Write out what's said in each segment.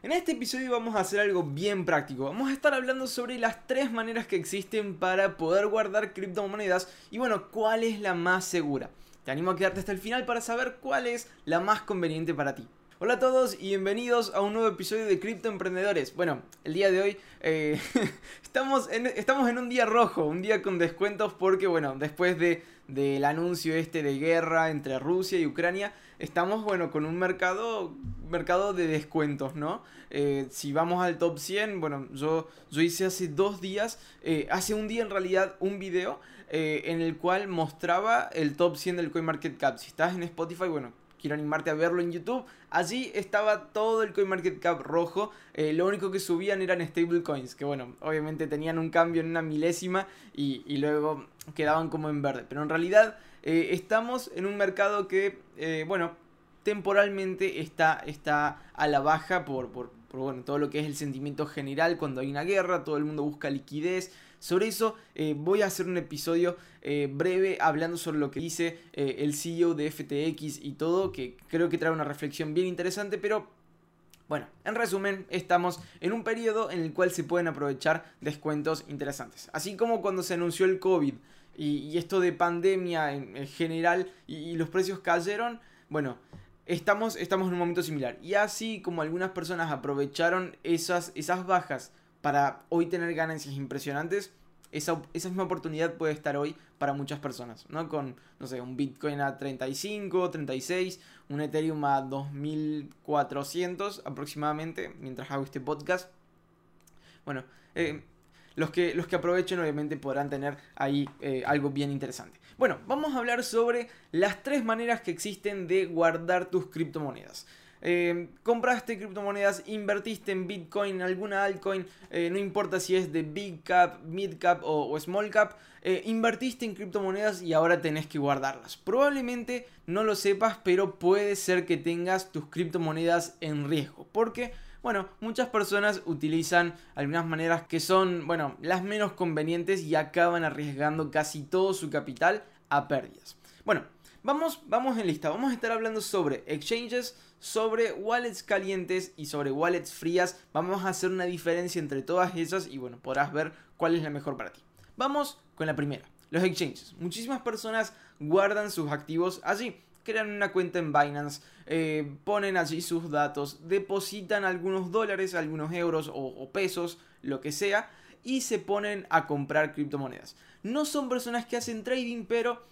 En este episodio vamos a hacer algo bien práctico. Vamos a estar hablando sobre las tres maneras que existen para poder guardar criptomonedas y bueno, cuál es la más segura. Te animo a quedarte hasta el final para saber cuál es la más conveniente para ti. Hola a todos y bienvenidos a un nuevo episodio de Cripto Emprendedores. Bueno, el día de hoy eh, estamos, en, estamos en un día rojo, un día con descuentos porque bueno, después de, del anuncio este de guerra entre Rusia y Ucrania, estamos, bueno, con un mercado, mercado de descuentos, ¿no? Eh, si vamos al top 100, bueno, yo, yo hice hace dos días, eh, hace un día en realidad, un video en el cual mostraba el top 100 del CoinMarketCap. Si estás en Spotify, bueno, quiero animarte a verlo en YouTube. Allí estaba todo el CoinMarketCap rojo. lo único que subían eran stablecoins, que bueno, obviamente tenían un cambio en una milésima y, luego quedaban como en verde. Pero en realidad eh, estamos en un mercado que, eh, bueno, temporalmente está, está a la baja por, por, bueno, todo lo que es el sentimiento general cuando hay una guerra, todo el mundo busca liquidez. Sobre eso eh, voy a hacer un episodio breve hablando sobre lo que dice el CEO de FTX y todo, que creo que trae una reflexión bien interesante, pero bueno, en resumen, estamos en un periodo en el cual se pueden aprovechar descuentos interesantes. Así como cuando se anunció el COVID y, esto de pandemia en, general y, los precios cayeron, bueno, estamos, estamos en un momento similar. Y así como algunas personas aprovecharon esas, esas bajas para hoy tener ganancias impresionantes, esa, esa, misma oportunidad puede estar hoy para muchas personas, ¿no? Con, no sé, un Bitcoin a 35, 36, un Ethereum a 2400 aproximadamente, mientras hago este podcast. Bueno, eh, los que, los que aprovechen obviamente podrán tener ahí eh, algo bien interesante. Bueno, vamos a hablar sobre las tres maneras que existen de guardar tus criptomonedas. Eh, compraste criptomonedas, invertiste en Bitcoin, alguna altcoin, eh, no importa si es de Big Cap, Mid Cap o, Small Cap, invertiste en criptomonedas y ahora tenés que guardarlas. Probablemente no lo sepas, pero puede ser que tengas tus criptomonedas en riesgo. Porque bueno, muchas personas utilizan algunas maneras que son, bueno, las menos convenientes y acaban arriesgando casi todo su capital a pérdidas. Bueno, vamos, vamos en lista. Vamos a estar hablando sobre exchanges, sobre wallets calientes y sobre wallets frías. Vamos a hacer una diferencia entre todas esas y bueno, podrás ver cuál es la mejor para ti. Vamos con la primera, los exchanges. Muchísimas personas guardan sus activos allí crean una cuenta en Binance, eh, ponen allí sus datos, depositan algunos dólares, algunos euros o, pesos, lo que sea, y se ponen a comprar criptomonedas. No son personas que hacen trading, pero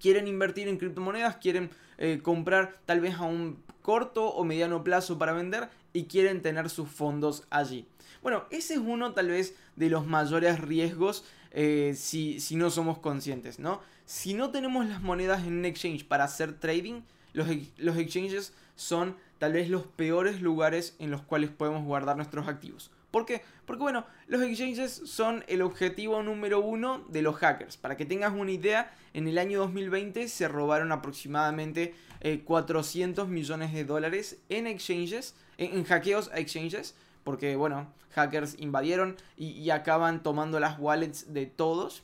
quieren invertir en criptomonedas, quieren eh, comprar tal vez a un corto o mediano plazo para vender y quieren tener sus fondos allí. Bueno, ese es uno tal vez de los mayores riesgos eh, si, si, no somos conscientes, ¿no? Si no tenemos las monedas en un exchange para hacer trading, los, los exchanges son tal vez los peores lugares en los cuales podemos guardar nuestros activos. ¿Por qué? Porque bueno, los exchanges son el objetivo número uno de los hackers. Para que tengas una idea, en el año 2020 se robaron aproximadamente 400 eh, millones de dólares en exchanges, en hackeos a exchanges porque bueno, hackers invadieron y, acaban tomando las wallets de todos.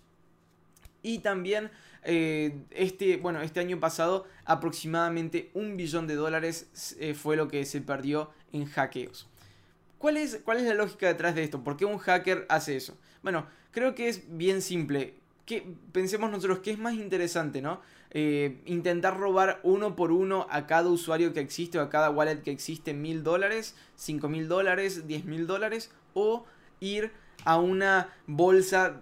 Y también eh, este, bueno, este año pasado aproximadamente un billón de dólares eh, fue lo que se perdió en hackeos. ¿Cuál es, ¿Cuál es la lógica detrás de esto? ¿Por qué un hacker hace eso? Bueno, creo que es bien simple pensemos nosotros que es más interesante, ¿no? Eh, intentar robar uno por uno a cada usuario que existe o a cada wallet que existe mil dólares, cinco mil dólares, diez mil dólares o ir a una bolsa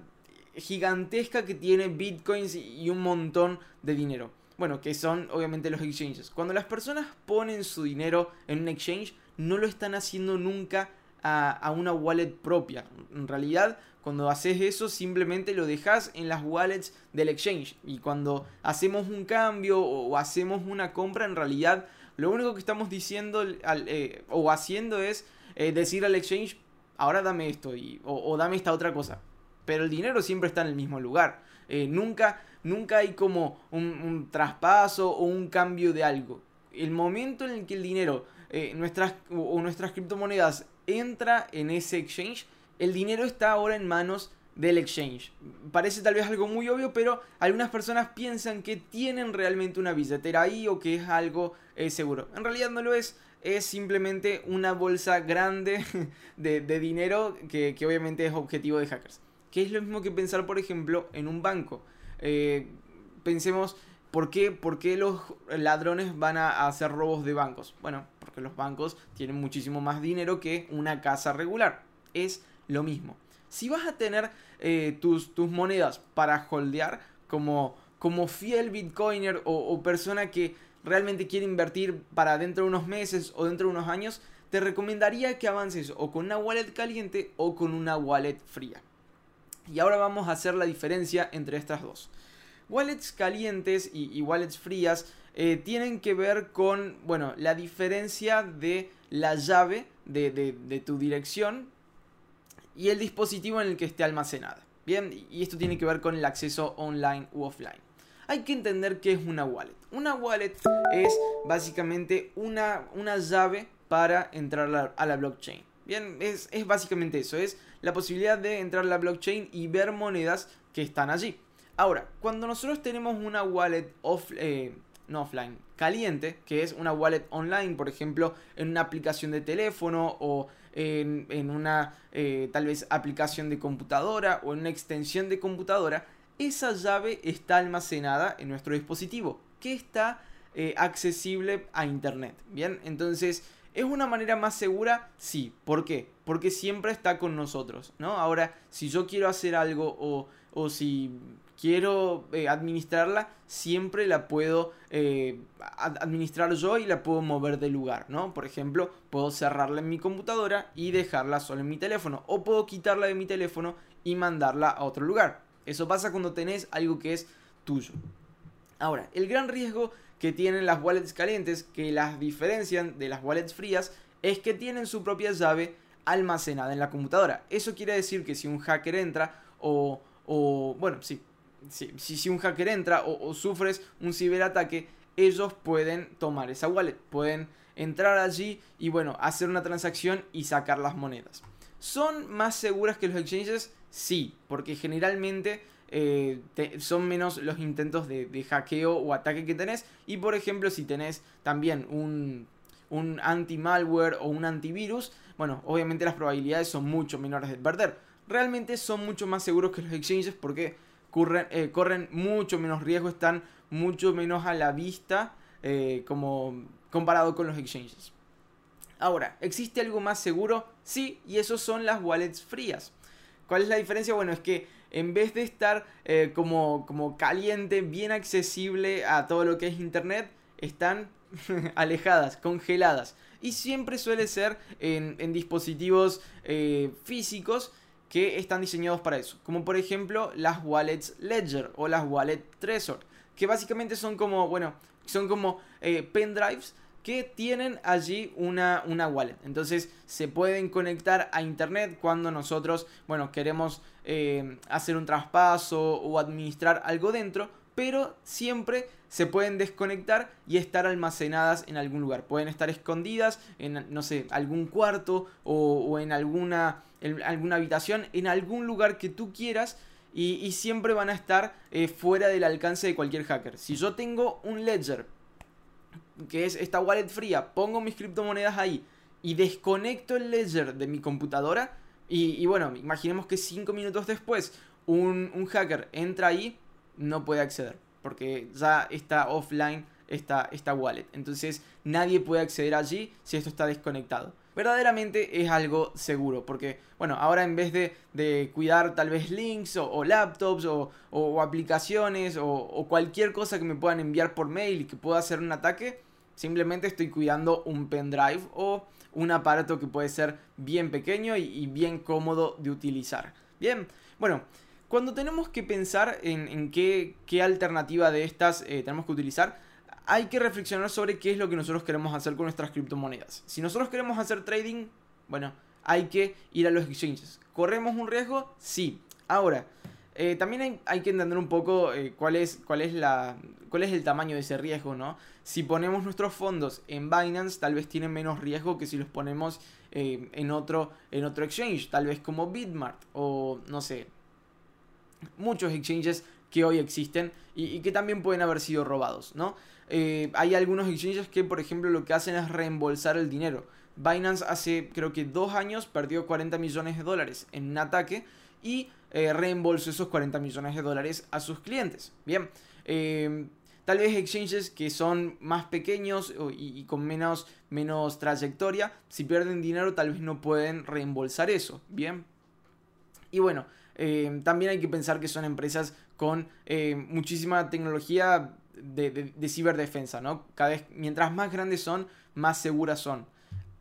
gigantesca que tiene bitcoins y un montón de dinero. Bueno, que son obviamente los exchanges. Cuando las personas ponen su dinero en un exchange, no lo están haciendo nunca a, una wallet propia. En realidad, cuando haces eso, simplemente lo dejas en las wallets del exchange. Y cuando hacemos un cambio o, hacemos una compra, en realidad lo único que estamos diciendo eh, o haciendo es eh, decir al exchange, ahora dame esto o, dame esta otra cosa. Pero el dinero siempre está en el mismo lugar. Eh, nunca, nunca hay como un, traspaso o un cambio de algo. El momento en el que el dinero, nuestras, o nuestras criptomonedas entra en ese exchange, el dinero está ahora en manos del exchange. Parece tal vez algo muy obvio, pero algunas personas piensan que tienen realmente una billetera ahí o que es algo eh, seguro. En realidad no lo es. es simplemente una bolsa grande de, dinero que, obviamente es objetivo de hackers. Que es lo mismo que pensar, por ejemplo, en un banco. Eh, pensemos, ¿por qué, ¿por qué, los ladrones van a hacer robos de bancos? Bueno, porque los bancos tienen muchísimo más dinero que una casa regular. Es lo mismo. Si vas a tener eh, tus, tus, monedas para holdear como, como fiel bitcoiner o, o persona que realmente quiere invertir para dentro de unos meses o dentro de unos años, te recomendaría que avances o con una wallet caliente o con una wallet fría. Y ahora vamos a hacer la diferencia entre estas dos. Wallets calientes y, wallets frías eh, tienen que ver con, bueno, la diferencia de la llave de, tu dirección y el dispositivo en el que esté almacenada. Bien, y esto tiene que ver con el acceso online u offline hay que entender qué es una wallet. Una wallet es básicamente una, una llave para entrar a la, blockchain. Bien, es, básicamente eso, es la posibilidad de entrar a la blockchain y ver monedas que están allí. Ahora, cuando nosotros tenemos una wallet eh, no offline, caliente, que es una wallet online, por ejemplo, en una aplicación de teléfono o en, una eh, tal vez aplicación de computadora o en una extensión de computadora, esa llave está almacenada en nuestro dispositivo, que está eh, accesible a Internet. Bien, entonces, ¿es una manera más segura? Sí. ¿Por qué? Porque siempre está con nosotros, ¿no? Ahora, si yo quiero hacer algo o, o si quiero eh, administrarla, siempre la puedo eh, administrar yo y la puedo mover de lugar, ¿no? Por ejemplo, puedo cerrarla en mi computadora y dejarla solo en mi teléfono. O puedo quitarla de mi teléfono y mandarla a otro lugar. Eso pasa cuando tenés algo que es tuyo. Ahora, el gran riesgo que tienen las wallets calientes, que las diferencian de las wallets frías, es que tienen su propia llave almacenada en la computadora. Eso quiere decir que si un hacker entra o, bueno, sí, si, si, un hacker entra o, sufres un ciberataque, ellos pueden tomar esa wallet, pueden entrar allí y bueno, hacer una transacción y sacar las monedas. ¿Son más seguras que los exchanges? Sí, porque generalmente eh, son menos los intentos de, hackeo o ataque que tenés. Y por ejemplo, si tenés también un, un anti-malware o un antivirus, bueno, obviamente las probabilidades son mucho menores de perder. Realmente son mucho más seguros que los exchanges porque corren, eh, corren mucho menos riesgo, están mucho menos a la vista eh, como comparado con los exchanges. Ahora, ¿existe algo más seguro? Sí, y eso son las wallets frías. ¿Cuál es la diferencia? Bueno, es que en vez de estar eh, como, como caliente, bien accesible a todo lo que es internet, están alejadas, congeladas. Y siempre suele ser en, dispositivos físicos que están diseñados para eso. Como por ejemplo las wallets Ledger o las wallets Trezor. Que básicamente son como, bueno, son como eh, pendrives que tienen allí una, una wallet. Entonces se pueden conectar a internet cuando nosotros, bueno, queremos eh, hacer un traspaso o administrar algo dentro, pero siempre se pueden desconectar y estar almacenadas en algún lugar. Pueden estar escondidas en, no sé, algún cuarto o, en, alguna, alguna habitación, en algún lugar que tú quieras. Y, siempre van a estar eh, fuera del alcance de cualquier hacker. Si yo tengo un ledger que es esta wallet fría, pongo mis criptomonedas ahí y desconecto el ledger de mi computadora. Y, bueno, imaginemos que 5 minutos después un, hacker entra ahí, no puede acceder. Porque ya está offline esta, esta wallet. Entonces nadie puede acceder allí si esto está desconectado verdaderamente es algo seguro. Porque, bueno, ahora en vez de, cuidar tal vez links o, laptops o, aplicaciones o, cualquier cosa que me puedan enviar por mail y que pueda hacer un ataque, simplemente estoy cuidando un pendrive o un aparato que puede ser bien pequeño y, bien cómodo de utilizar. Bien, bueno. Cuando tenemos que pensar en, qué, alternativa de estas eh, tenemos que utilizar, hay que reflexionar sobre qué es lo que nosotros queremos hacer con nuestras criptomonedas. Si nosotros queremos hacer trading, bueno, hay que ir a los exchanges. ¿Corremos un riesgo? Sí. Ahora, eh, también hay, que entender un poco eh, cuál, es, el tamaño de ese riesgo, ¿no? Si ponemos nuestros fondos en Binance, tal vez tienen menos riesgo que si los ponemos en otro exchange, tal vez como Bitmart o no sé. Muchos exchanges que hoy existen y, que también pueden haber sido robados, ¿no? Eh, hay algunos exchanges que, por ejemplo, lo que hacen es reembolsar el dinero. Binance hace, creo que dos años, perdió 40 millones de dólares en un ataque y eh, reembolsó esos 40 millones de dólares a sus clientes. Bien, eh, tal vez exchanges que son más pequeños y, con menos, menos trayectoria, si pierden dinero tal vez no pueden reembolsar eso. Bien, y bueno, eh, también hay que pensar que son empresas con muchísima tecnología de, de, ciberdefensa, ¿no? Cada vez, mientras más grandes son, más seguras son.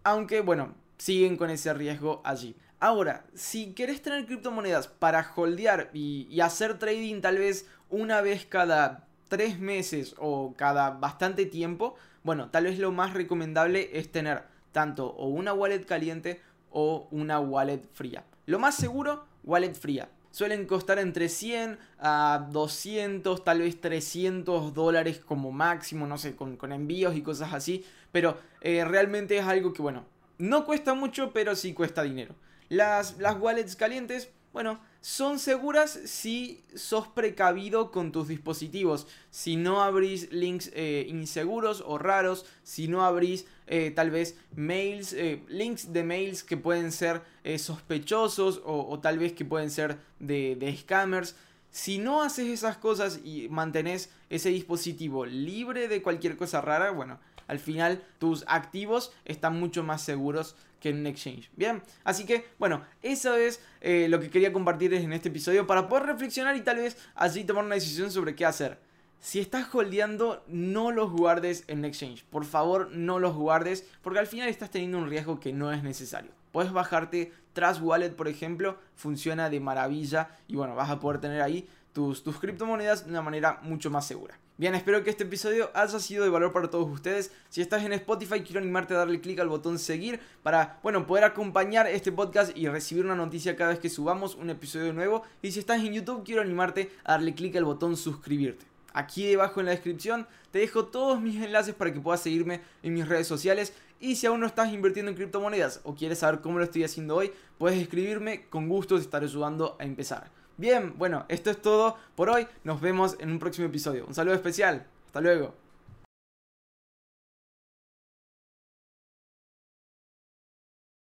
Aunque, bueno, siguen con ese riesgo allí. Ahora, si querés tener criptomonedas para holdear y, hacer trading tal vez una vez cada tres meses o cada bastante tiempo, bueno, tal vez lo más recomendable es tener tanto o una wallet caliente o una wallet fría. Lo más seguro, wallet fría. Suelen costar entre 100 a 200, tal vez 300 dólares como máximo, no sé, con, envíos y cosas así. Pero eh, realmente es algo que, bueno, no cuesta mucho, pero sí cuesta dinero. Las, las wallets calientes, bueno, son seguras si sos precavido con tus dispositivos. Si no abrís links eh, inseguros o raros, si no abrís eh, tal vez mails, eh, links de mails que pueden ser sospechosos o, tal vez que pueden ser de, scammers. Si no haces esas cosas y mantenés ese dispositivo libre de cualquier cosa rara, bueno, al final tus activos están mucho más seguros que en un exchange. Bien, así que bueno, eso es eh, lo que quería compartirles en este episodio para poder reflexionar y tal vez así tomar una decisión sobre qué hacer. Si estás holdeando, no los guardes en exchange. Por favor, no los guardes porque al final estás teniendo un riesgo que no es necesario. Puedes bajarte Trust Wallet, por ejemplo, funciona de maravilla y bueno, vas a poder tener ahí tus, tus criptomonedas de una manera mucho más segura. Bien, espero que este episodio haya sido de valor para todos ustedes. Si estás en Spotify, quiero animarte a darle clic al botón seguir para, bueno, poder acompañar este podcast y recibir una noticia cada vez que subamos un episodio nuevo. Y si estás en YouTube, quiero animarte a darle clic al botón suscribirte. Aquí debajo en la descripción te dejo todos mis enlaces para que puedas seguirme en mis redes sociales. Y si aún no estás invirtiendo en criptomonedas o quieres saber cómo lo estoy haciendo hoy, puedes escribirme, con gusto te estaré ayudando a empezar. Bien, bueno, esto es todo por hoy. Nos vemos en un próximo episodio. Un saludo especial. Hasta luego.